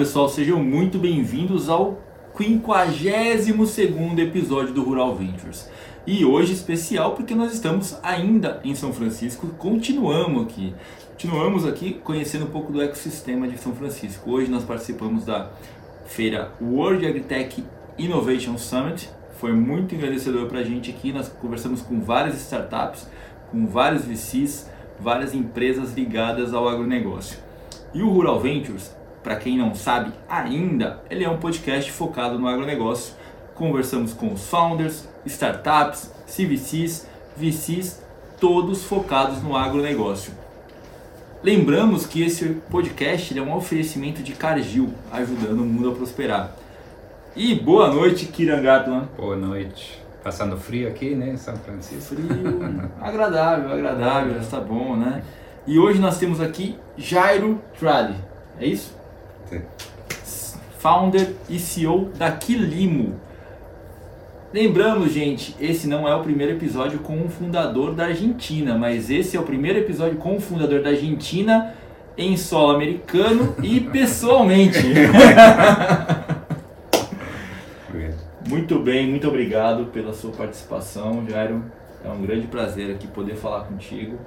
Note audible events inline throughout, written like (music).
pessoal, sejam muito bem-vindos ao 52 episódio do Rural Ventures. E hoje especial porque nós estamos ainda em São Francisco, continuamos aqui. Continuamos aqui conhecendo um pouco do ecossistema de São Francisco. Hoje nós participamos da feira World AgriTech Innovation Summit. Foi muito engrandecedor para a gente aqui. Nós conversamos com várias startups, com vários VCs, várias empresas ligadas ao agronegócio. E o Rural Ventures para quem não sabe ainda, ele é um podcast focado no agronegócio. Conversamos com os founders, startups, CVCs, VCs, todos focados no agronegócio. Lembramos que esse podcast é um oferecimento de Cargill, ajudando o mundo a prosperar. E boa noite, Kirangatman. Boa noite. Passando frio aqui, né, em São Francisco? Frio, (laughs) agradável, agradável, está bom, né? E hoje nós temos aqui Jairo Tradi, é isso? Founder e CEO da Quilimo. Lembramos, gente, esse não é o primeiro episódio com um fundador da Argentina, mas esse é o primeiro episódio com um fundador da Argentina em solo americano e (laughs) pessoalmente. muito bem, muito obrigado pela sua participação, Jairo. É um grande prazer aqui poder falar contigo.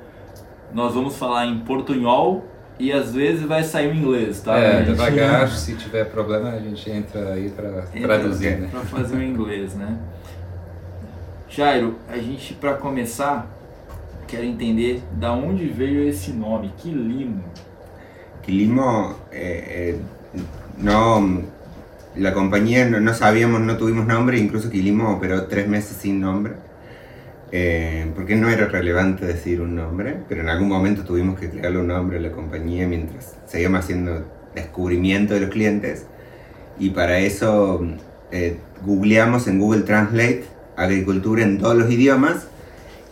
Nós vamos falar em portunhol e às vezes vai sair o inglês, tá? É, devagar, se tiver problema a gente entra aí para traduzir, né? Para fazer o inglês, né? Jairo, a gente para começar quer entender da onde veio esse nome, Quilimo. Quilimo, eh, eh, no, la compañía no, no, sabíamos, no tuvimos nombre, incluso Quilimo operó tres meses sin nombre. Eh, porque no era relevante decir un nombre, pero en algún momento tuvimos que crearle un nombre a la compañía mientras seguíamos haciendo descubrimiento de los clientes. Y para eso eh, googleamos en Google Translate agricultura en todos los idiomas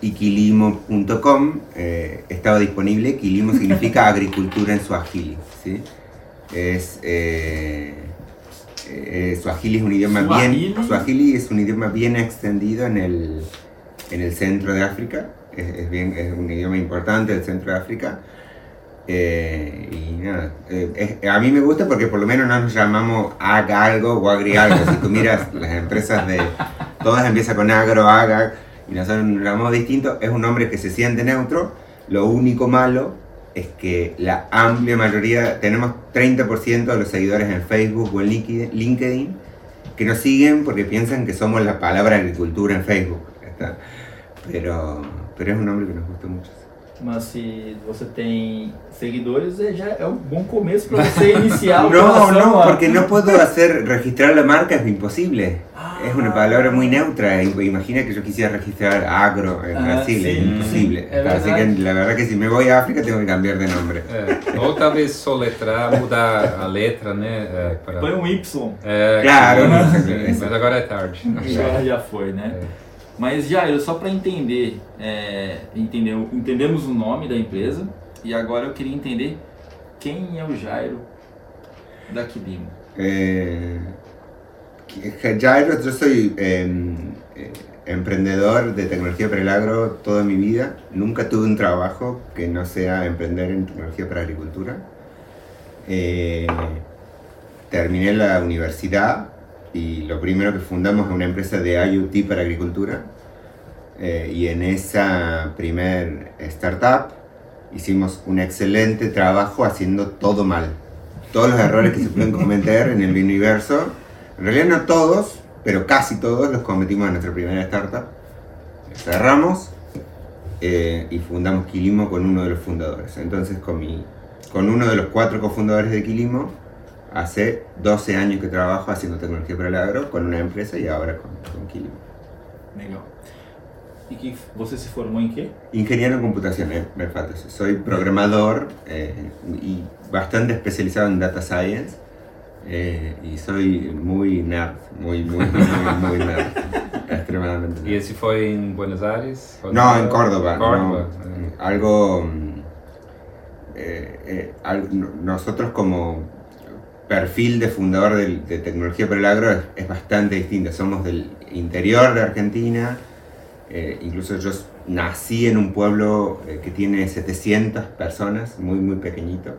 y quilimo.com eh, estaba disponible. Quilimo significa (laughs) agricultura en Swahili. ¿sí? Es, eh, eh, Swahili es un idioma bien Swahili es un idioma bien extendido en el en el centro de África, es, bien, es un idioma importante del centro de África. Eh, y nada, eh, a mí me gusta porque por lo menos no nos llamamos ag algo o agri algo. Si tú miras las empresas de. Todas empiezan con agro, aga, y nosotros nos llamamos distinto. Es un nombre que se siente neutro. Lo único malo es que la amplia mayoría, tenemos 30% de los seguidores en Facebook o en LinkedIn que nos siguen porque piensan que somos la palabra agricultura en Facebook. Pero, pero es un nombre que nos gusta mucho. Mas se você tem seguidores, já é um bom começo para você iniciar (laughs) No, no, porque no puedo hacer, registrar la marca es imposible. Ah, es una palabra muy neutra. Imagina que yo quisiera registrar agro en ah, Brasil, es imposible. Así que la verdad que si me voy a África tengo que cambiar de nombre. É, ou talvez soletrar, mudar a letra, né? É, para... Põe um Y. É, claro. (laughs) Mas agora é tarde. Já, já foi, né? É. Mas Jairo, só para entender, é, entender, entendemos o nome da empresa e agora eu queria entender quem é o Jairo da Quilimo. Eh, Jairo, yo soy eh, emprendedor de tecnología para el agro toda mi vida. Nunca tuve un trabajo que no sea emprender en tecnología para agricultura. Eh, terminé la universidad y lo primero que fundamos es una empresa de IoT para agricultura. Eh, y en esa primer startup hicimos un excelente trabajo haciendo todo mal. Todos los errores que se pueden cometer en el universo, en realidad no todos, pero casi todos los cometimos en nuestra primera startup. Cerramos eh, y fundamos Quilimo con uno de los fundadores. Entonces con, mi, con uno de los cuatro cofundadores de Quilimo hace 12 años que trabajo haciendo tecnología para el agro con una empresa y ahora con, con. Legal. ¿Y que você se formó en qué? Ingeniero en computación, eh, me falta. Soy programador eh, y bastante especializado en data science. Eh, y soy muy nerd, muy, muy, muy, muy nerd. (laughs) extremadamente nerd. ¿Y ese fue en Buenos Aires? No, en Córdoba. Córdoba. No, algo, eh, eh, algo, Nosotros como perfil de fundador de, de tecnología para el agro es, es, bastante distinto. Somos del interior de Argentina, eh, incluso yo nací en un pueblo eh, que tiene 700 personas, muy muy pequeñito.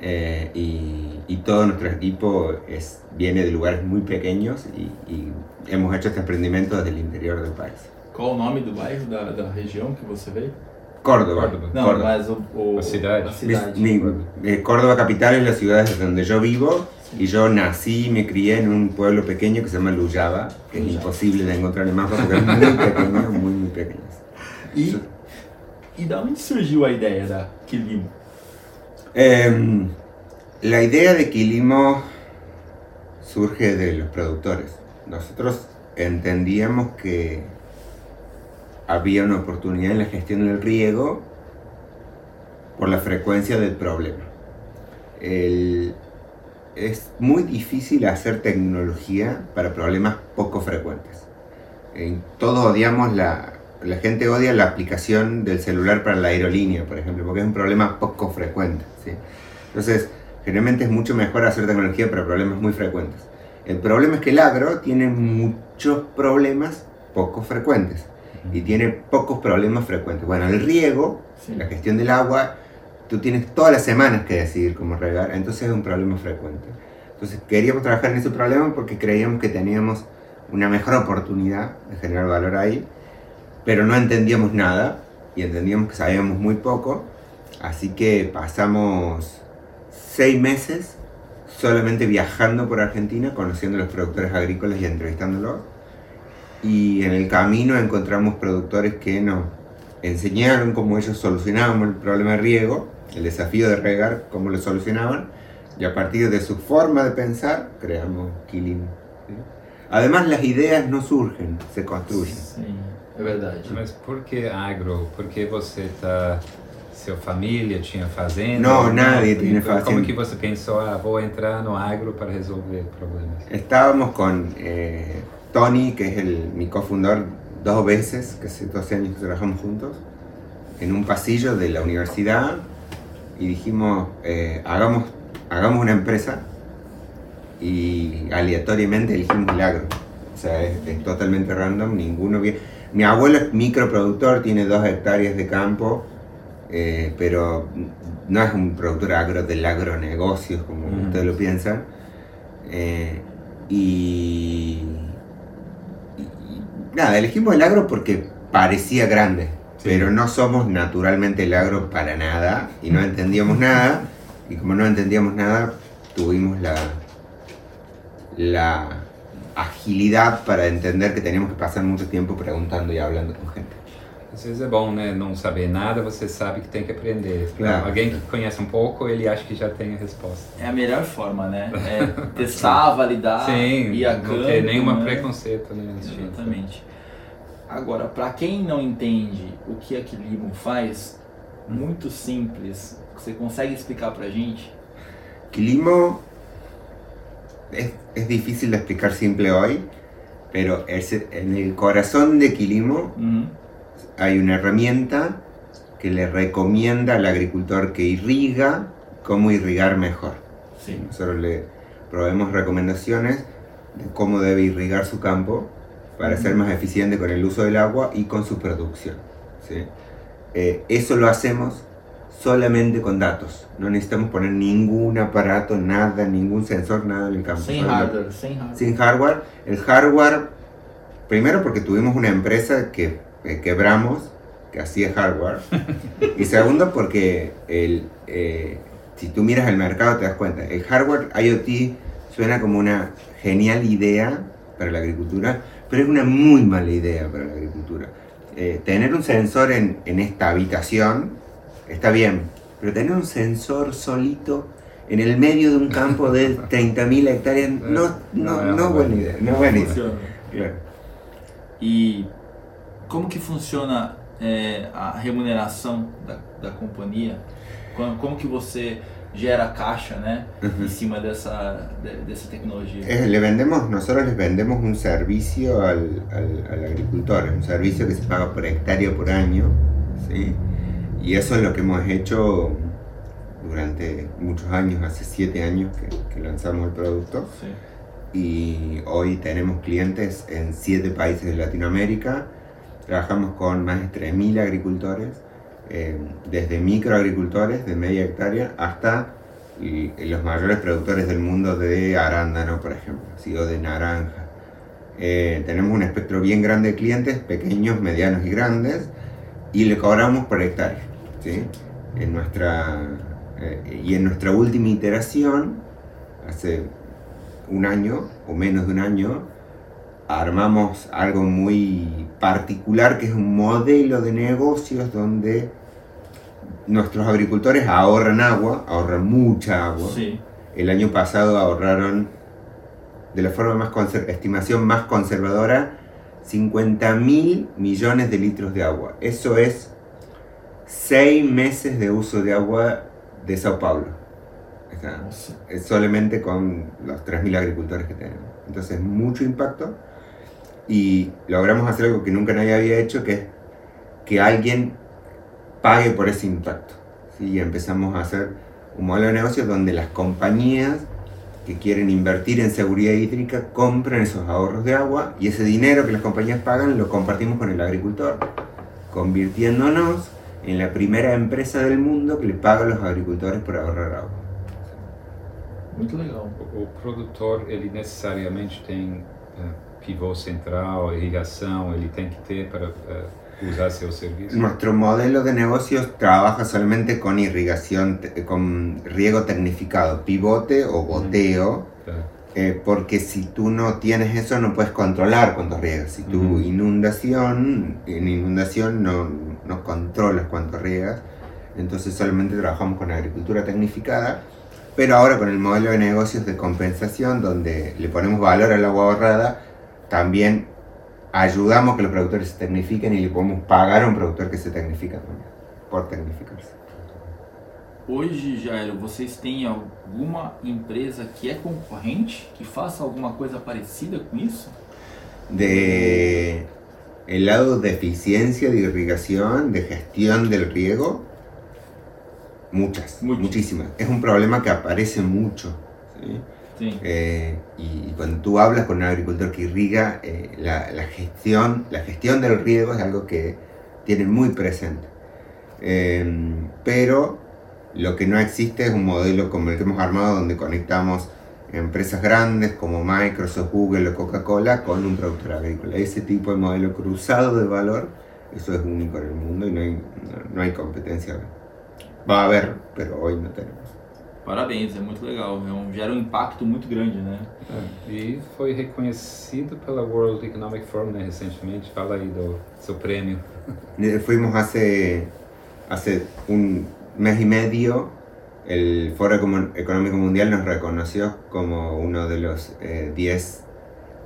eh, y, y, todo nuestro equipo es, viene de lugares muy pequeños y, y hemos hecho este emprendimiento desde el interior del país. Qual o nome do bairro, da, da região que você veio? Córdoba. Córdoba. Não, Córdoba. mas o, o, A cidade. a cidade. Mi- eh, Córdoba capital es la ciudad desde donde yo vivo y yo nací y me crié en un pueblo pequeño que se llama Luyaba, que es Luyaba. imposible de encontrar en mapas porque es muy (laughs) pequeño, muy muy pequeño. E, e da onde surgiu a ideia da Quilimo? Em, la idea de Quilimo surge de los productores. Nosotros entendíamos que había una oportunidad en la gestión del riego por la frecuencia del problema. El- es muy difícil hacer tecnología para problemas poco frecuentes. En- todos odiamos la, la gente odia la aplicación del celular para la aerolínea, por ejemplo, porque es un problema poco frecuente. ¿sí? Entonces, generalmente es mucho mejor hacer tecnología para problemas muy frecuentes. El problema es que el agro tiene muchos problemas poco frecuentes y tiene pocos problemas frecuentes. Bueno, el riego, Sim. la gestión del agua, tú tienes todas las semanas que decidir cómo regar, entonces es un problema frecuente. Entonces queríamos trabajar en ese problema porque creíamos que teníamos una mejor oportunidad de generar valor ahí, pero no entendíamos nada y entendíamos que sabíamos muy poco, así que pasamos seis meses solamente viajando por Argentina, conociendo a los productores agrícolas y entrevistándolos. Y en el camino encontramos productores que nos enseñaron cómo ellos solucionaban el problema de riego, el desafío de regar, cómo lo solucionaban. Y a partir de su forma de pensar, creamos Quilimo. ¿sí? Además, las ideas no surgen, se construyen. Sim, é verdade. Mas por que agro? Porque você tá. Sua família tinha fazenda? Não, nadie tinha Como fazenda. que você pensou, ah, vou entrar no agro para resolver problemas? Estábamos con eh, Tony, que es el, mi cofundador, dos veces, que hace 12 años que trabajamos juntos, en un pasillo de la universidad y dijimos, eh, hagamos, hagamos una empresa y aleatoriamente elegimos el agro. O sea, es, es totalmente random, ninguno bien. Mi abuelo es microproductor, tiene dos hectáreas de campo, eh, pero no es un productor agro del agronegocios como ustedes lo piensan. Eh, y nada, elegimos el agro porque parecía grande, Sí. pero no somos naturalmente el agro para nada y no entendíamos nada. Y como no entendíamos nada, tuvimos la, la agilidad para entender que teníamos que pasar mucho tiempo preguntando y hablando con gente. Às vezes é bom, né? Não saber nada, você sabe que tem que aprender. Claro. Alguém que conhece um pouco, ele acha que já tem a resposta. É a melhor forma, né? É testar, validar, Sim, ir a não campo. ter nenhum né? preconceito, né? Exatamente. Agora, para quem não entende o que a Quilimo faz, muito simples, você consegue explicar pra gente? Quilimo es, es difícil de explicar simple hoy, pero es, en el corazón de Quilimo Uhum. hay una herramienta que le recomienda al agricultor que irriga cómo irrigar mejor. Sim. Nosotros le proveemos recomendaciones de cómo debe irrigar su campo para ser más eficiente con el uso del agua y con su producción. ¿sí? Eh, eso lo hacemos solamente con datos. No necesitamos poner ningún aparato, nada, ningún sensor, nada en el campo. Solo- hardware, sem hardware. sin hardware. El hardware, primero porque tuvimos una empresa que eh, quebramos, que hacía hardware. (laughs) y segundo porque el, eh, si tú miras el mercado te das cuenta, el hardware IoT suena como una genial idea para la agricultura, pero es una muy mala idea para la agricultura. Eh, tener un sensor en, en esta habitación está bien, pero tener un sensor solito en el medio de un campo de (laughs) 30.000 hectáreas no, no, No, no, no, es buena idea. No buena idea. Funciona. Claro. E como que funciona é, a remuneração da, da companhia? Como, como que você gera caixa, né? Ujú. Em cima dessa, de- dessa tecnologia. Eh, le vendemos, nosotros les vendemos un servicio al, al- al agricultor, un servicio que se paga por hectárea por año, ¿sí? y eso es lo que hemos hecho durante muchos años, hace siete años que, que lanzamos el producto, Sim. y hoy tenemos clientes en siete países de Latinoamérica, trabajamos con más de 3.000 agricultores, eh, desde microagricultores de media hectárea hasta los mayores productores del mundo de arándano, por ejemplo, o de naranja. Eh, tenemos un espectro bien grande de clientes, pequeños, medianos y grandes, y le cobramos por hectárea. ¿sí? En nuestra, eh, y en nuestra última iteración, hace un año o menos de un año, armamos algo muy particular que es un modelo de negocios donde nuestros agricultores ahorran agua, ahorran mucha agua. Sí. El año pasado ahorraron, de la forma más estimación más conservadora, 50 mil millones de litros de agua. Eso es 6 meses de uso de agua de Sao Paulo. Nossa. es solamente con los 3.000 agricultores que tenemos. Entonces, mucho impacto. Y logramos hacer algo que nunca nadie había hecho, que es que alguien pague por ese impacto. ¿sí? Y empezamos a hacer un modelo de negocio donde las compañías que quieren invertir en seguridad hídrica compran esos ahorros de agua y ese dinero que las compañías pagan lo compartimos con el agricultor, convirtiéndonos en la primera empresa del mundo que le paga a los agricultores por ahorrar agua. Muito legal. O, produtor, ele necessariamente tem pivô central, irrigação, ele tem que ter para eh, usar seu serviço? Nuestro modelo de negocios trabaja solamente con irrigación, con riego tecnificado, pivote o goteo, Tá. eh, porque si tú no tienes eso no puedes controlar cuánto riegas. Si tu Ujú. inundación, en inundación no, no controlas cuánto riegas, entonces solamente trabajamos con agricultura tecnificada, pero ahora con el modelo de negocios de compensación, donde le ponemos valor al agua ahorrada, también ayudamos que los productores se tecnifiquen y le podemos pagar a un productor que se tecnifica también, por tecnificarse. Hoje, Jairo, vocês têm alguma empresa que é concorrente, que faça alguma coisa parecida com isso? De el lado de eficiencia de irrigación, de gestión del riego, muchas, Muchas. muchísimas. Es un problema que aparece mucho. ¿sí? Eh, y cuando tú hablas con un agricultor que irriga, eh, la, la gestión, la gestión del riego es algo que tienen muy presente. Eh, pero lo que no existe es un modelo como el que hemos armado donde conectamos empresas grandes como Microsoft, Google o Coca-Cola con un productor agrícola. Ese tipo de modelo cruzado de valor, eso es único en el mundo y no hay, no, no hay competencia. Va a haber, pero hoy no tenemos. Parabéns, é muito legal. É um, gera um impacto muito grande, né? É, E foi reconhecido pela World Economic Forum né, recentemente. Fala aí do seu prêmio. Eh, Fuimos hace, hace un mes y medio, el Foro Económico Mundial nos reconoció como uno de los eh, 10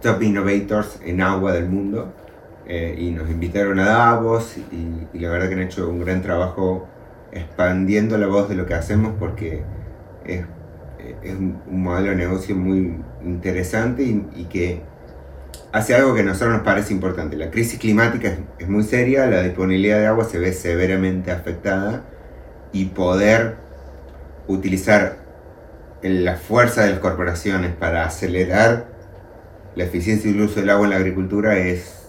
top innovators en agua del mundo eh, y nos invitaron a Davos y, y la verdad que han hecho un gran trabajo expandiendo la voz de lo que hacemos porque es, es un modelo de negocio muy interesante y, y que hace algo que a nosotros nos parece importante. La crisis climática es, es muy seria, la disponibilidad de agua se ve severamente afectada y poder utilizar la fuerza de las corporaciones para acelerar la eficiencia y el uso del agua en la agricultura es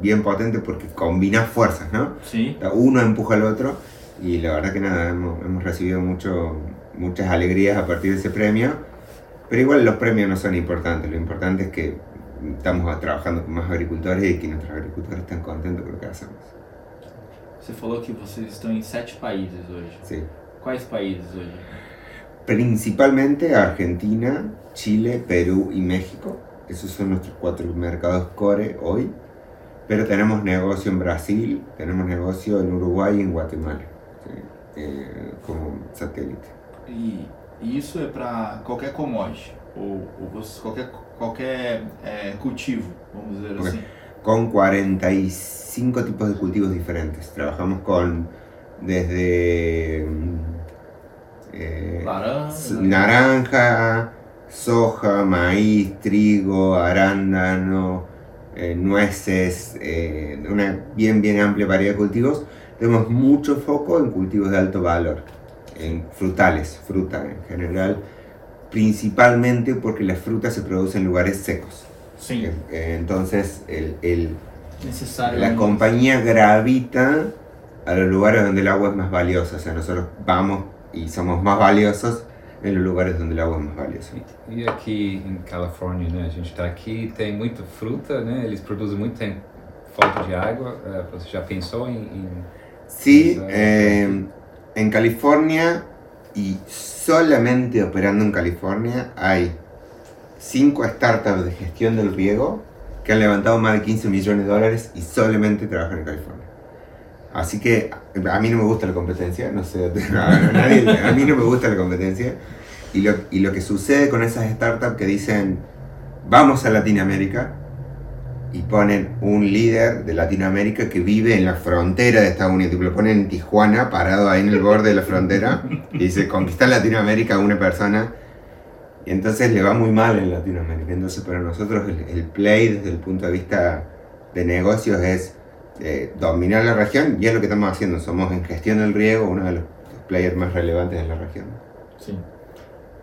bien potente porque combina fuerzas, ¿no? Uno empuja al otro y la verdad que nada, hemos, hemos recibido mucho, muchas alegrías a partir de ese premio, pero igual los premios no son importantes, lo importante es que estamos trabajando con más agricultores y que nuestros agricultores están contentos con lo que hacemos. Você falou que vocês estão em sete países hoje. Sí. Quais países hoje? Principalmente Argentina, Chile, Perú y México. Esos son nuestros cuatro mercados core hoy. Pero tenemos negocio en Brasil, tenemos negocio en Uruguay y en Guatemala. Eh, como satélite. E, e isso é para qualquer commodity, ou, ou qualquer, qualquer é, cultivo, vamos dizer Ok. assim. con 45 tipos de cultivos diferentes. Trabajamos con desde mm, eh, naranja, soja, maíz, trigo, arándano, eh, nueces, eh, una bien bien amplia variedad de cultivos. Tenemos mucho foco en cultivos de alto valor, en frutales, fruta en general, principalmente porque las frutas se producen en lugares secos. sim, Eh, Entonces, el, el- necessário. la compañía gravita a los lugares donde el agua es más valiosa. O sea, nosotros vamos y somos más valiosos en los lugares donde el agua es más valiosa. E, e aqui em Califórnia, né, a gente está aqui, tem muita fruta, né, eles produzem muito, tem falta de água. Uh, você já pensou em... em sí, eh, en California y solamente operando en California hay cinco startups de gestión del riego que han levantado más de 15 millones de dólares y solamente trabajan en California. Así que a mí no me gusta la competencia, no sé, (laughs) a, nadie, a mí no me gusta la competencia. Y lo, y lo que sucede con esas startups que dicen, vamos a Latinoamérica, y ponen un líder de Latinoamérica que vive en la frontera de Estados Unidos. Lo ponen en Tijuana, parado ahí en el borde de la frontera, y dice, conquistar Latinoamérica a una persona. Y entonces le va muy mal en Latinoamérica. Entonces para nosotros el, play desde el punto de vista de negocios es eh, dominar la región y es lo que estamos haciendo. Somos en gestión del riego uno de los players más relevantes en la región. Sim.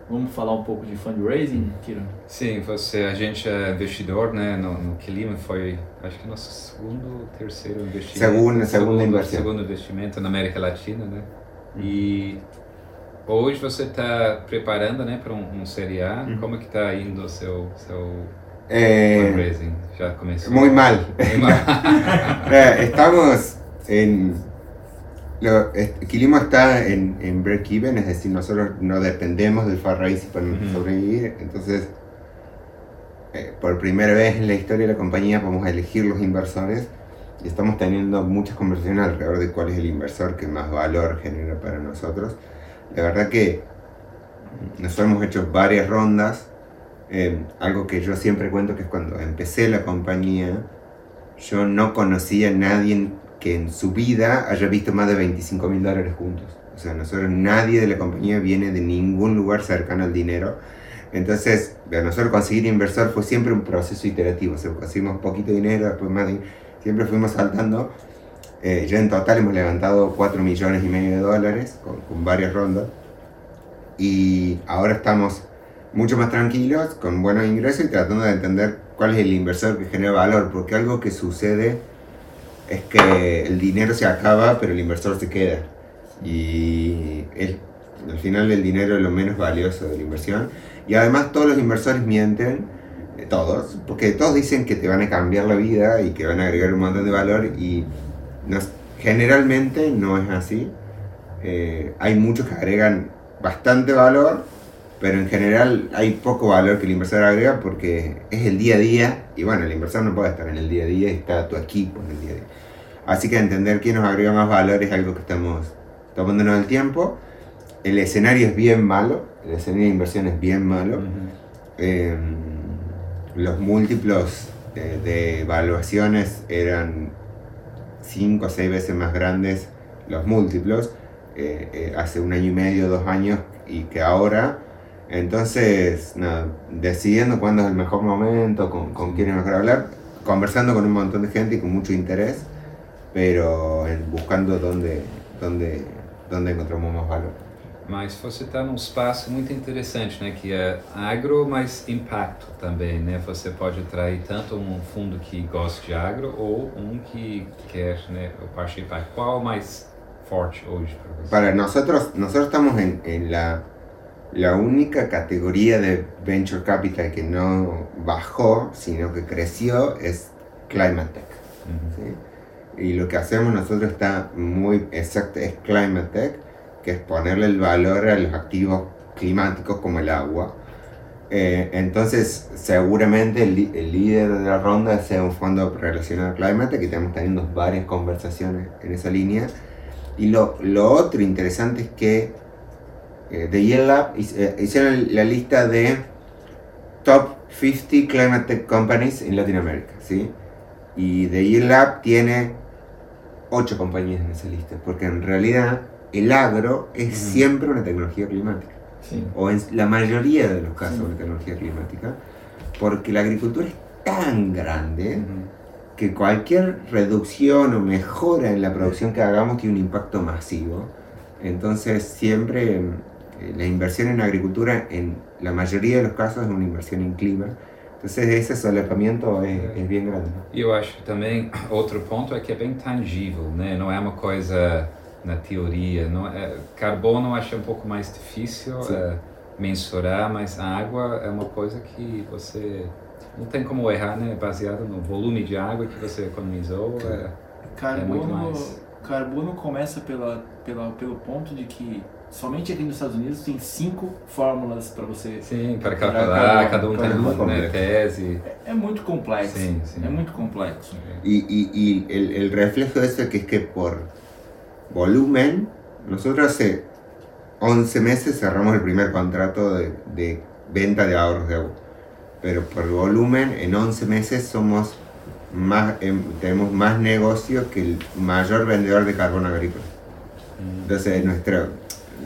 Vamos falar um pouco de fundraising, Kira? Sim, você, a gente é investidor, né, no, no Quilima foi, acho que nosso segundo, terceiro investimento. Segunda, segunda inversão. Segundo investimento na América Latina, né? E hoje você está preparando, né, para um, um Série A. Uhum. Como é que está indo o seu, seu Eh, fundraising? Já começou? muy mal. Muy mal. Eh, (laughs) Estamos en... Lo, est- Quilimo está en, en break-even, es decir, nosotros no dependemos del fundraising para Ujú. sobrevivir. Entonces, eh, por primera vez en la historia de la compañía vamos a elegir los inversores y estamos teniendo muchas conversaciones alrededor de cuál es el inversor que más valor genera para nosotros. La verdad que nosotros hemos hecho varias rondas. eh, algo que yo siempre cuento que es cuando empecé la compañía, yo no conocía a nadie que en su vida haya visto más de 25 mil dólares juntos. O sea, nosotros, nadie de la compañía viene de ningún lugar cercano al dinero. Entonces, a nosotros conseguir inversor fue siempre un proceso iterativo. O sea, conseguimos poquito dinero, después más dinero. Siempre fuimos saltando. Eh, ya en total hemos levantado 4 millones y medio de dólares con, con varias rondas. Y ahora estamos mucho más tranquilos, con buenos ingresos y tratando de entender cuál es el inversor que genera valor. Porque algo que sucede es que el dinero se acaba, pero el inversor se queda. Y el- al final el dinero es lo menos valioso de la inversión. Y además todos los inversores mienten, eh, todos, porque todos dicen que te van a cambiar la vida y que van a agregar un montón de valor y no generalmente no es así. Eh, hay muchos que agregan bastante valor, pero en general hay poco valor que el inversor agrega porque es el día a día y bueno, el inversor no puede estar en el día a día y está tu equipo en el día a día. Así que entender quién nos agrega más valor es algo que estamos tomándonos el tiempo. El escenario es bien malo, el escenario de inversión es bien malo. Uhum. Eh, los múltiplos eh, de evaluaciones eran 5 o 6 veces más grandes los múltiplos eh, eh, hace un año y medio, dos años y que ahora. Entonces, nada, decidiendo cuándo es el mejor momento, con, con quién es mejor hablar, conversando con un montón de gente y con mucho interés, pero buscando dónde, dónde, dónde encontramos más valor. Mas você está num espaço muito interessante, né? Que é agro, mas impacto também, né? Você pode atrair tanto um fundo que gosta de agro ou um que quer, né? O parte de impacto. Qual é o mais forte hoje para você? Para nosotros, nosotros estamos en, en la, la única categoría de venture capital que no bajó, sino que creció, es Climate Tech. Y lo que hacemos nosotros está muy exacto, es Climate Tech, que es ponerle el valor a los activos climáticos como el agua. Eh, entonces, seguramente el líder de la ronda sea un fondo relacionado al Climate, que estamos teniendo varias conversaciones en esa línea. Y lo, lo otro interesante es que eh, The Yield Lab hic- eh, hicieron la lista de top 50 climate tech companies en Latinoamérica, ¿sí? Y The Yield Lab tiene 8 compañías en esa lista, porque en realidad el agro es siempre una tecnología climática, o en la mayoría de los casos Sí. una tecnología climática, porque la agricultura es tan grande que cualquier reducción o mejora en la producción que hagamos tiene un impacto masivo. Entonces siempre la inversión en agricultura en la mayoría de los casos es una inversión en clima. Entonces ese solapamiento es, es bien grande. E eu acho (clears throat) que também outro ponto é que é bem tangível, né? Não é uma coisa na teoria. Não é, carbono eu acho um pouco mais difícil. É, mensurar, mas a água é uma coisa que você não tem como errar, né? Baseado no volume de água que você economizou. É, Carbono, é muito mais. carbono começa pela, pela, pelo ponto de que somente aqui nos Estados Unidos tem cinco fórmulas para você. Sim, para calcular, cada- cada um tem uma um né, tese. É, é muito complexo. Sim, sim. É muito complexo. Y, y- y el, el reflejo de eso es que es que por volumen, nosotros hace 11 meses cerramos el primer contrato de, de venta de ahorros de agua. Pero por volumen, en 11 meses somos más, em, tenemos más negocio que el mayor vendedor de carbón agrícola. Entonces, nuestro,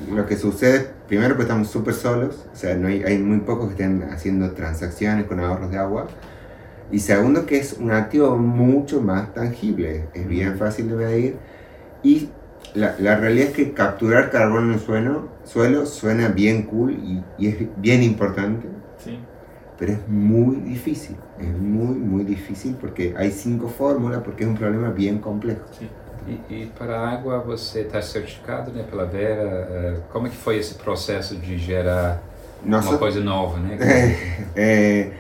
lo que sucede, primero que estamos súper solos, o sea, no hay, hay muy pocos que estén haciendo transacciones con ahorros de agua. Y segundo, que es un activo mucho más tangible, es bien fácil de medir. Y la, la realidad es que capturar carbón en el suelo, suelo suena bien cool y, y es bien importante, Sim. pero es muy difícil. Es muy, muy difícil porque hay cinco fórmulas, porque es un problema bien complejo. E, e para a água você está certificado né, pela Vera. Como é que foi esse processo de gerar uma Nosotros, coisa nova, né? (laughs) Eh,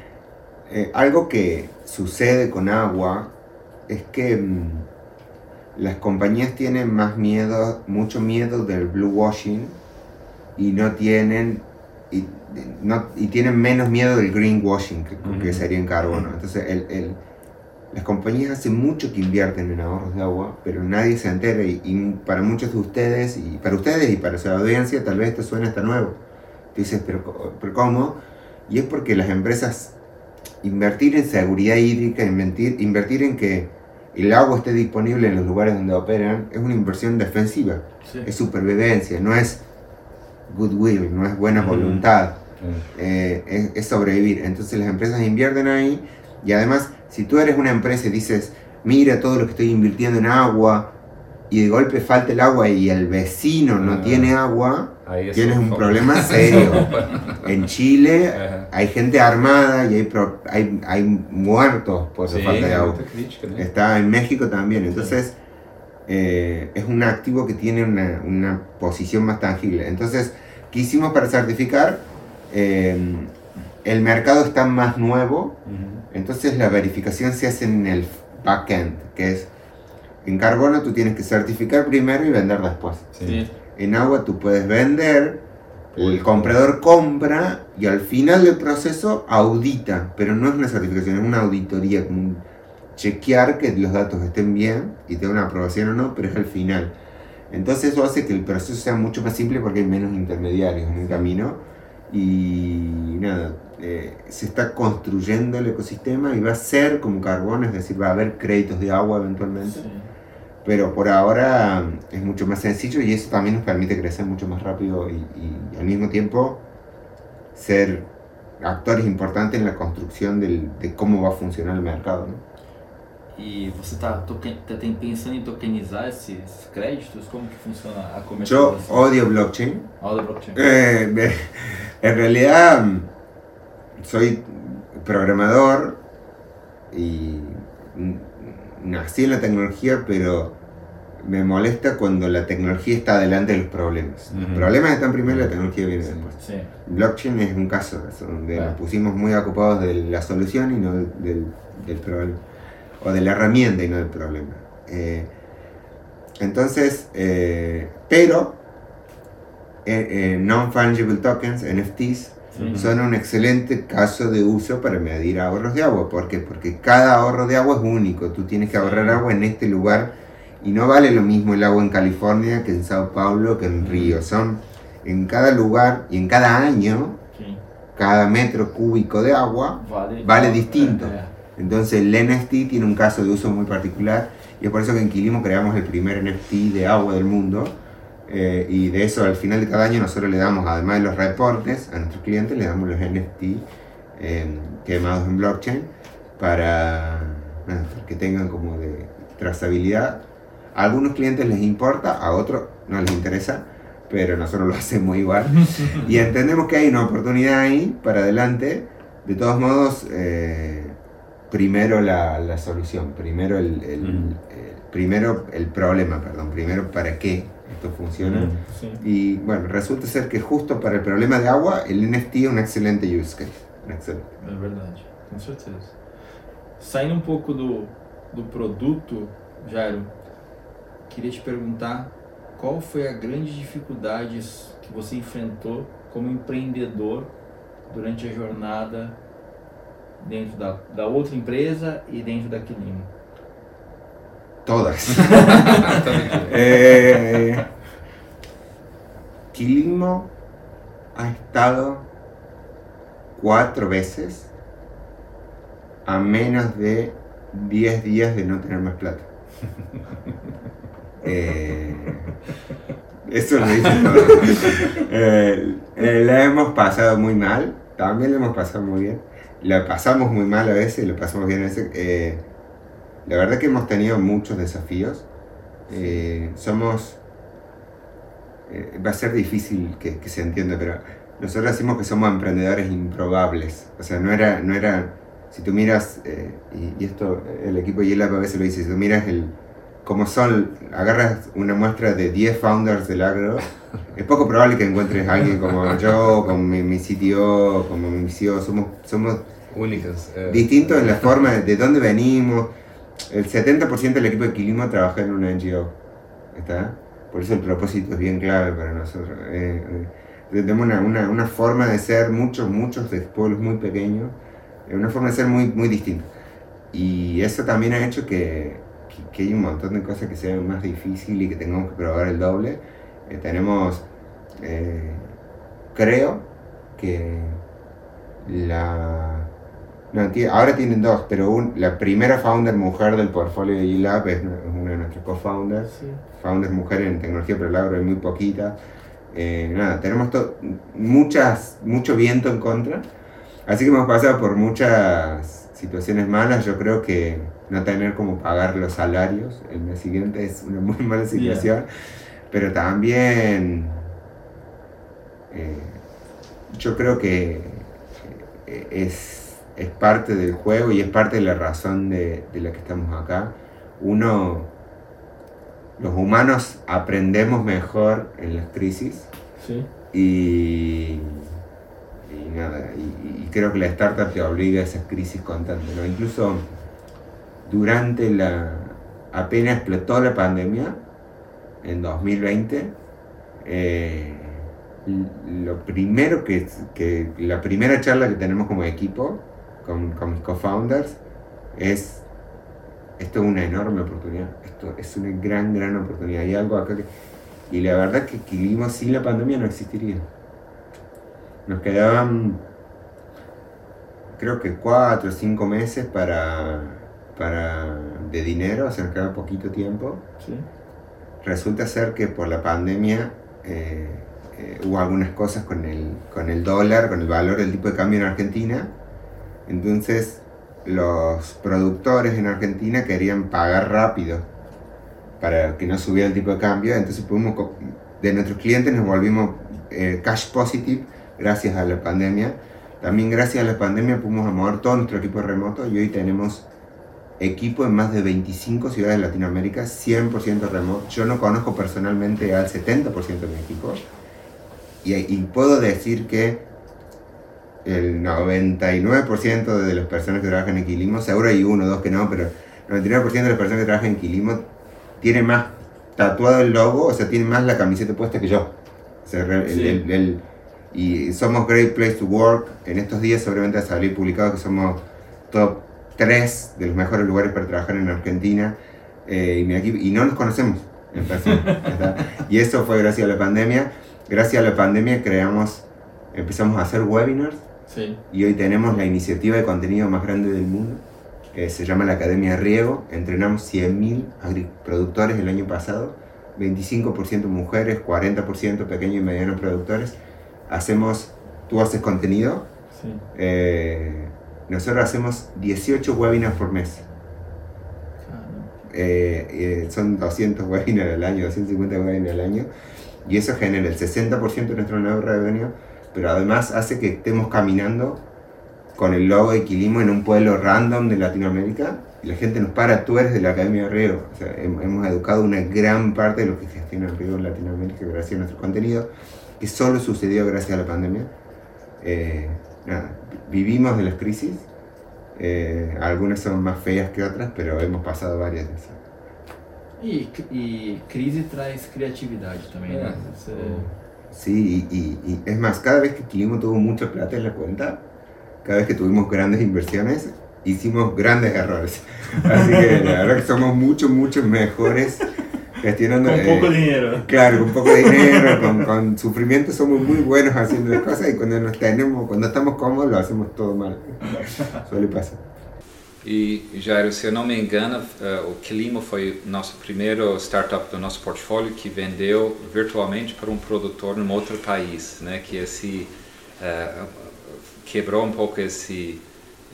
eh, algo que sucede con agua es que mm, las compañías tienen más miedo, mucho miedo del blue washing y no tienen y, no, y tienen menos miedo del greenwashing que, que Ujú. sería en carbono. Entonces el, el- las compañías hace mucho que invierten en ahorros de agua, pero nadie se entera y, y para muchos de ustedes y para ustedes y para su audiencia tal vez esto suena hasta nuevo. Tú dices, pero, pero ¿cómo? Y es porque las empresas invertir en seguridad hídrica, invertir, invertir en que el agua esté disponible en los lugares donde operan, es una inversión defensiva, Sim. es supervivencia, no es goodwill, no es buena Ujú. voluntad, É. eh, es, es sobrevivir. Entonces las empresas invierten ahí y además si tú eres una empresa y dices, mira todo lo que estoy invirtiendo en agua y de golpe falta el agua y el vecino no Ah. tiene agua, tienes un problema (laughs) serio. En Chile hay gente armada y hay, pro- hay, hay muertos por Sim, falta de agua. Está en México también, entonces eh, es un activo que tiene una, una posición más tangible. Entonces, ¿qué hicimos para certificar? Eh, el mercado está más nuevo, entonces la verificación se hace en el backend, que es en carbono tú tienes que certificar primero y vender después. Sim. En agua tú puedes vender, el comprador compra y al final del proceso audita, pero no es una certificación, es una auditoría, como un chequear que los datos estén bien y te da una aprobación o no, pero es al final. Entonces eso hace que el proceso sea mucho más simple porque hay menos intermediarios en el camino y nada, eh, se está construyendo el ecosistema y va a ser como carbón, es decir, va a haber créditos de agua eventualmente. Sim. Pero por ahora mm, es mucho más sencillo y eso también nos permite crecer mucho más rápido y, y al mismo tiempo ser actores importantes en la construcción del- de cómo va a funcionar el mercado. ¿no? E você está pensando em tokenizar esses créditos? Como que funciona a Yo comercialização? odio blockchain. Da blockchain. Eh, me- en realidad mm, soy programador y nací en la tecnología, pero me molesta cuando la tecnología está delante de los problemas. Los problemas están primero y la tecnología viene Sí. después. Blockchain es un caso donde Claro. nos pusimos muy ocupados de la solución y no del, del- problema. O de la herramienta y no del problema. Eh, entonces, eh, pero eh, non-fungible tokens, NFTs, Son un excelente caso de uso para medir ahorros de agua. ¿Por qué? Porque cada ahorro de agua es único. Tú tienes que ahorrar agua en este lugar y no vale lo mismo el agua en California que en Sao Paulo que en Río. Son en cada lugar y en cada año, cada metro cúbico de agua. Vale, Vale distinto. É, é. Entonces el NFT tiene un caso de uso muy particular y es por eso que en Quilimo creamos el primer NFT de agua del mundo. Eh, y de eso al final de cada año nosotros le damos, además de los reportes a nuestros clientes, le damos los NFT eh, quemados en blockchain para, que tengan como de trazabilidad. A algunos clientes les importa, a otros no les interesa, pero nosotros lo (laughs) hacemos igual. y entendemos que hay una oportunidad ahí para adelante. De todos modos, eh, primero la, la solución, primero el, eh, primero el problema, perdón, primero para qué esto funciona. Mm, sí. Y bueno, resulta ser que justo para el problema de agua, el NFT es un excelente use case. Um excelente. É verdade, com certeza. Saindo um pouco do, do produto, Jairo, queria te perguntar qual foi a grande dificuldade que você enfrentou como empreendedor durante a jornada dentro da, da outra empresa e dentro da Quilimo? Todas. (laughs) eh, Quilimo ha estado cuatro veces a menos de 10 días de no tener más plata. (laughs) Eh, eso lo dice todo. Eh, (laughs) eh, la hemos pasado muy mal, también la hemos pasado muy bien. La pasamos muy mal a veces, la pasamos bien a veces. La verdad que hemos tenido muchos desafíos. Eh, somos... eh, va a ser difícil que, que se entienda, pero nosotros decimos que somos emprendedores improbables. O sea, no era... No era si tú miras, eh, y, y esto el equipo YLab a veces lo dice, si tú miras el, como son, agarras una muestra de 10 founders del agro, (laughs) es poco probable que encuentres a alguien como (laughs) yo, como mi, mi CTO, como mi CEO, somos, somos Únicas. eh, distintos en la forma de dónde venimos. El 70% del equipo de Quilimo trabaja en una NGO. ¿Está? Por eso el propósito es bien clave para nosotros. Eh, eh, tenemos una, una, una forma de ser, muchos, muchos de pueblos muy pequeños, eh, una forma de ser muy, muy distinta. Y eso también ha hecho que, que, que hay un montón de cosas que sean más difíciles y que tengamos que probar el doble. Eh, tenemos, eh, creo que la... no, ahora tienen dos, pero un- la primera founder mujer del portfolio de GLab es, es una de nuestras co-founders. Sí. Founders mujeres en tecnología, pero el agro hay muy poquita. Eh, nada, tenemos muchas, mucho viento en contra. Así que hemos pasado por muchas situaciones malas. Yo creo que no tener como pagar los salarios el mes siguiente es una muy (laughs) mala situación. Pero también eh, yo creo que eh, es, es parte del juego y es parte de la razón de, de la que estamos acá. Uno, los humanos aprendemos mejor en las crisis Sí. y, y nada, y, y creo que la startup te obliga a esas crisis constantes, ¿no? Incluso durante la, apenas explotó la pandemia, en 2020, eh, lo primero que, que, la primera charla que tenemos como equipo, con, con mis co-founders, es, esto es una enorme oportunidad, esto es una gran, gran oportunidad, hay algo acá que, y la verdad que Quilimo sin la pandemia no existiría. Nos quedaban, creo que cuatro o cinco meses para, para, de dinero, o sea, nos quedaba poquito tiempo. Sí. Resulta ser que por la pandemia eh, eh, hubo algunas cosas con el, con el dólar, con el valor del tipo de cambio en Argentina. Entonces los productores en Argentina querían pagar rápido para que no subiera el tipo de cambio. Entonces pudimos, de nuestros clientes nos volvimos eh, cash positive gracias a la pandemia. También gracias a la pandemia pudimos mover todo nuestro equipo remoto y hoy tenemos equipo en más de 25 ciudades de Latinoamérica, 100% remoto. Yo no conozco personalmente al 70% de mi equipo. Y, y puedo decir que el 99% de las personas que trabajan en Quilimo, seguro hay uno o dos que no, pero el 99% de las personas que trabajan en Quilimo tiene más tatuado el logo, o sea, tiene más la camiseta puesta que yo. O sea, el- Sí. el- el- y somos Great Place to Work. En estos días seguramente va a salir publicado que somos top 3 de los mejores lugares para trabajar en Argentina. eh, y, y no nos conocemos en persona. y eso fue gracias a la pandemia. Gracias a la pandemia creamos, empezamos a hacer webinars Sí. y hoy tenemos la iniciativa de contenido más grande del mundo, que se llama la Academia Riego. Entrenamos 100.000 agriproductores el año pasado, 25% mujeres, 40% pequeños y medianos productores. Hacemos, tú haces contenido, Sí. eh, nosotros hacemos 18 webinars por mes. Eh, eh, son 200 webinars al año, 250 webinars al año, y eso genera el 60% de nuestro nuevo revenue, pero además hace que estemos caminando con el logo de Quilimo en un pueblo random de Latinoamérica la gente nos para, tú eres de la Academia Riego. O sea, hemos educado una gran parte de los que gestionan Riego en Latinoamérica gracias a nuestro contenido, que solo sucedió gracias a la pandemia. Eh, vivimos de las crisis, eh, algunas son más feas que otras, pero hemos pasado varias de esas. Y, y crisis trae creatividad también, ¿no? Sí, y, y, es más, cada vez que Quilimo tuvo mucha plata en la cuenta, cada vez que tuvimos grandes inversiones, hicimos grandes errores. (laughs) Así que la verdad que somos mucho, mucho mejores gestionando. Con poco eh, dinero. Claro, con poco dinero, con, con, sufrimiento somos muy buenos haciendo las cosas y cuando nos tenemos, cuando estamos cómodos lo hacemos todo mal. Suele pasar. E, Jairo, se eu não me engano, uh, o Quilimo foi nosso primeiro startup do nosso portfólio que vendeu virtualmente para um produtor num outro país, né? Que esse uh, quebrou um pouco esse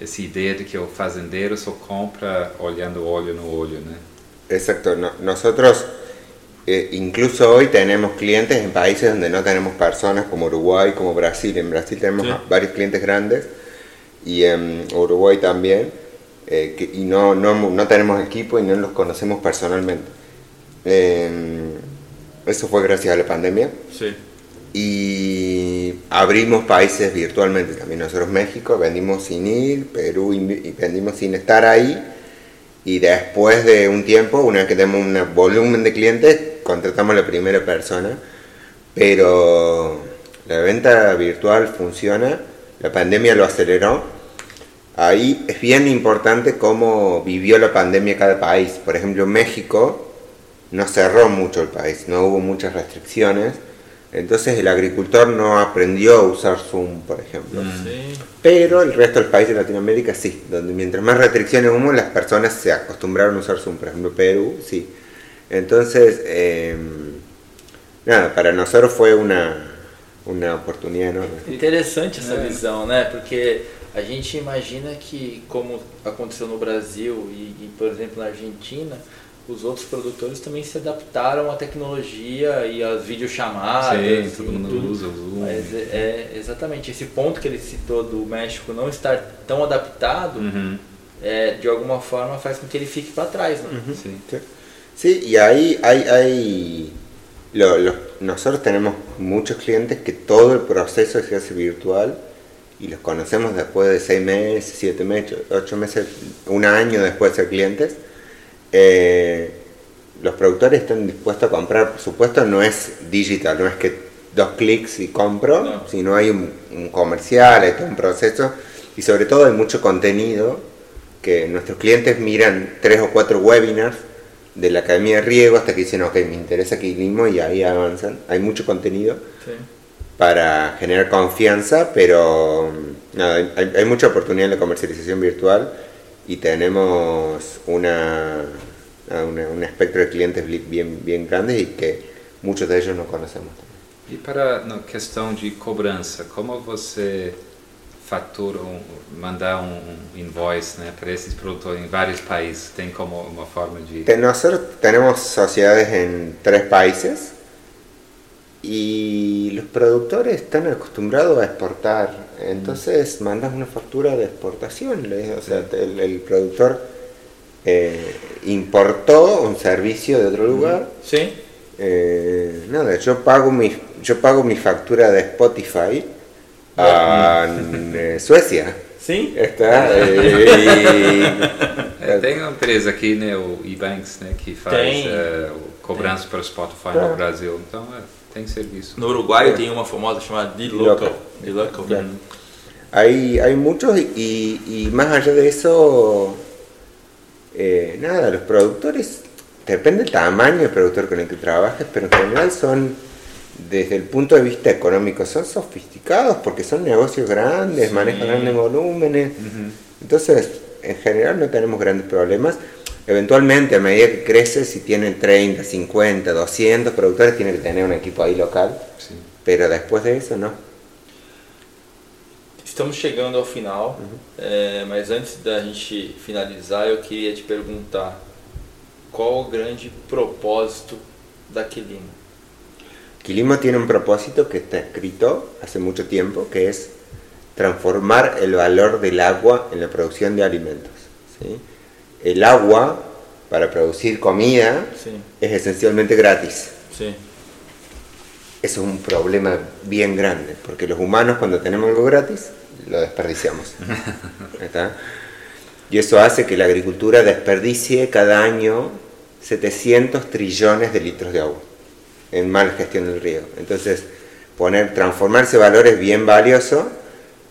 essa ideia de que o fazendeiro só compra olhando olho no olho, né? Exacto. No, nosotros eh, incluso hoy tenemos clientes en países donde no tenemos personas como Uruguay, como Brasil. En Brasil tenemos sí. varios clientes grandes y en Uruguay también eh, que, y no, no, no, tenemos equipo y no los conocemos personalmente. Eh, eso fue gracias a la pandemia. Sí. Y abrimos países virtualmente también. Nosotros México vendimos sin ir, Perú y vendimos sin estar ahí. Y después de un tiempo, una vez que tenemos un volumen de clientes, contratamos a la primera persona. Pero la venta virtual funciona. La pandemia lo aceleró Ahí es bien importante cómo vivió la pandemia cada país. Por ejemplo, México no cerró mucho el país, no hubo muchas restricciones. Entonces el agricultor no aprendió a usar Zoom, por ejemplo. Mm. Pero el resto del país de Latinoamérica sí, donde mientras más restricciones hubo, las personas se acostumbraron a usar Zoom. Por ejemplo, Perú, sí. Entonces, em, nada, para nosotros fue una, una oportunidad enorme. Interesante essa visão, né? Porque a gente imagina que, como aconteceu no Brasil e, e, por exemplo, na Argentina, os outros produtores também se adaptaram à tecnologia e às videochamadas. Sim, todo mundo tudo. usa o Zoom. Mas é, é, exatamente esse ponto que ele citou do México não estar tão adaptado, uhum. é, de alguma forma faz com que ele fique para trás. Né? Uhum. Sim. Sí, y ahí hay, hay lo, lo, nosotros tenemos muchos clientes que todo el proceso se hace virtual y los conocemos después de seis meses, siete meses, ocho meses, un año después de ser clientes, eh, los productores están dispuestos a comprar, por supuesto no es digital, no es que dos clics y compro, sino hay un, comercial, hay todo un proceso y sobre todo hay mucho contenido que nuestros clientes miran tres o cuatro webinars de la Academia de Riego hasta que dicen, ok, me interesa mismo y ahí avanzan. Hay mucho contenido. Sí para generar confianza, pero nada, hay, hay, mucha oportunidad en la comercialización virtual y tenemos una, una, un espectro de clientes bien, bien grande y que muchos de ellos no conocemos. E para na questão de cobrança, como você fatura, um, mandar um, invoice né, para esses produtores em vários países? Tem como uma forma de... Tenemos sociedades en tres países y los productores están acostumbrados a exportar, entonces mandas una factura de exportación, o sea, el, productor eh, importó un servicio de otro lugar. Sí. Eh, nada, yo pago mi yo pago mi factura de Spotify a Suecia. Sim. Está, e, é, tem uma empresa aqui, né, o Ebanks, né, que faz uh, cobrança para Spotify no Brasil. Então, é. Tem servicio. No Uruguay tem uma famosa chamada D-Local. D-Local. Hay, hay muchos y, y, más allá de eso, eh, nada, los productores, depende del tamaño del productor con el que trabajes, pero en general son, desde el punto de vista económico, son sofisticados porque son negocios grandes, manejan grandes volúmenes. Entonces, en general no tenemos grandes problemas. Eventualmente, a medida que crece, si tienen 30, 50, 200 productores, tiene que tener un equipo ahí local. Sim. Pero después de eso, no. Estamos chegando ao final, uhum. é, mas antes da gente finalizar, eu queria te perguntar qual o grande propósito da Quilimo? Quilimo tiene un propósito que está escrito hace mucho tiempo, que es transformar el valor del agua en la producción de alimentos. ¿sí? El agua para producir comida es esencialmente gratis. Eso es un problema bien grande, porque los humanos cuando tenemos algo gratis, lo desperdiciamos. (laughs) ¿Está? Y eso hace que la agricultura desperdicie cada año 700 trillones de litros de agua en mala gestión del riego. Entonces, poner, transformarse valor es bien valioso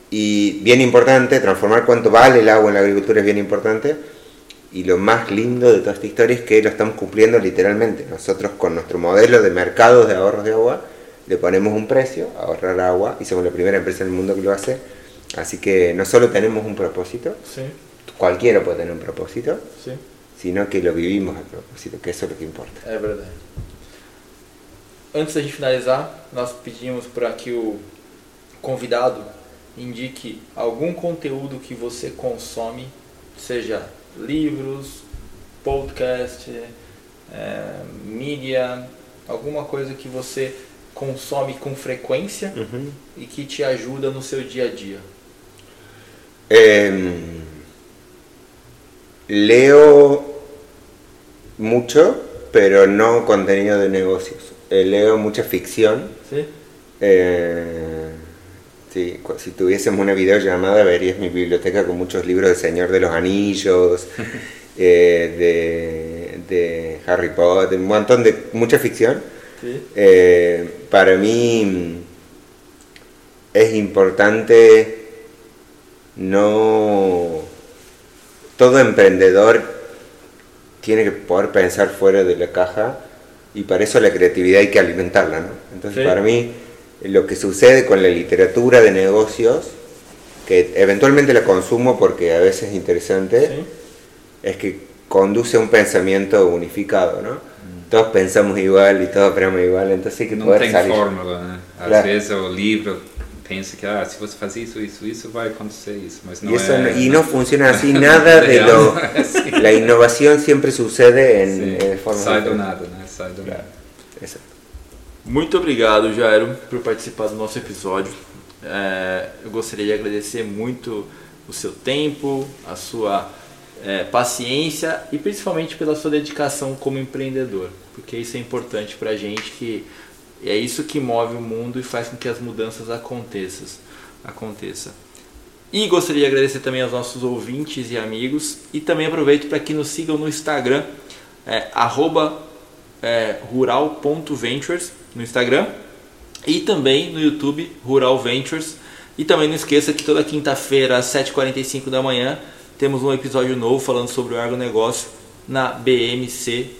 y bien importante, transformar cuánto vale el agua en la agricultura es bien importante. Y lo más lindo de toda esta historia es que lo estamos cumpliendo literalmente. Nosotros con nuestro modelo de mercados de ahorros de agua le ponemos un precio, ahorrar agua, y somos la primera empresa en el mundo que lo hace. Así que no solo tenemos un propósito, Sim, cualquiera puede tener un propósito, sim. sino que lo vivimos al propósito, que eso es lo que importa. É verdade. Antes da gente finalizar, nós pedimos para que o convidado indique algum conteúdo que você consome, seja livros, podcast, é, mídia, alguma coisa que você consome com frequência e que te ajuda no seu dia a dia. Em, leo mucho, pero no contenido de negocios. Eh, leo mucha ficción. Sim? Eh, sí, si tuviésemos una videollamada verías mi biblioteca con muchos libros de Señor de los Anillos, (laughs) eh, de, de Harry Potter, un montón de mucha ficción. Eh, para mí mm, es importante no... Todo emprendedor tiene que poder pensar fuera de la caja y para eso la creatividad hay que alimentarla, ¿no? Entonces Sí. para mí lo que sucede con la literatura de negocios, que eventualmente la consumo porque a veces es interesante, Sim? es que conduce a un pensamiento unificado, ¿no? Todos pensamos igual y todos aprendemos igual, entonces hay que Não poder salir. fórmula, né? Às Claro. vezes o livro pensa que ah, se você fazer isso, isso, isso, vai acontecer isso, mas não Y, eso é... y no funciona así, (laughs) nada de lo... (laughs) La innovación siempre sucede en, Sim, en forma sai do nada, né? Sai do Claro. nada. Muito obrigado, Jairo, por participar do nosso episódio. É, eu gostaria de agradecer muito o seu tempo, a sua é, paciência e principalmente pela sua dedicação como empreendedor, porque isso é importante para a gente, que é isso que move o mundo e faz com que as mudanças aconteçam. aconteça. E gostaria de agradecer também aos nossos ouvintes e amigos e também aproveito para que nos sigam no Instagram, é, arroba é, rural.ventures no Instagram e também no YouTube Rural Ventures. E também não esqueça que toda quinta-feira às 7h45 da manhã temos um episódio novo falando sobre o agronegócio na bmc.news.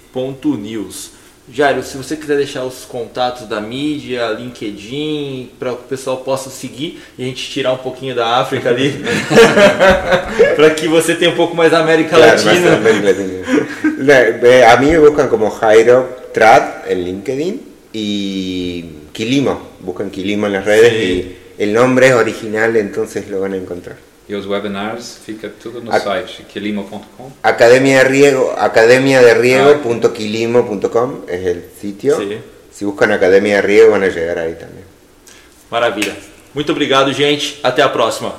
Jairo, se você quiser deixar os contatos da mídia, LinkedIn, para que o pessoal possa seguir e a gente tirar um pouquinho da África ali, (laughs) para que você tenha um pouco mais da América Claro, Latina. América eh, A mí me buscan como Jairo Trad en LinkedIn y Quilimo, buscan Quilimo en las redes Sí. y el nombre es original, entonces lo van a encontrar. E os webinars fica tudo no A- site quilimo.com. Academia de Riego, academiaderiego.quilimo.com es el sitio. Sí. Si buscan Academia de Riego van a llegar ahí también. Maravilha. Muito obrigado, gente. Até a próxima.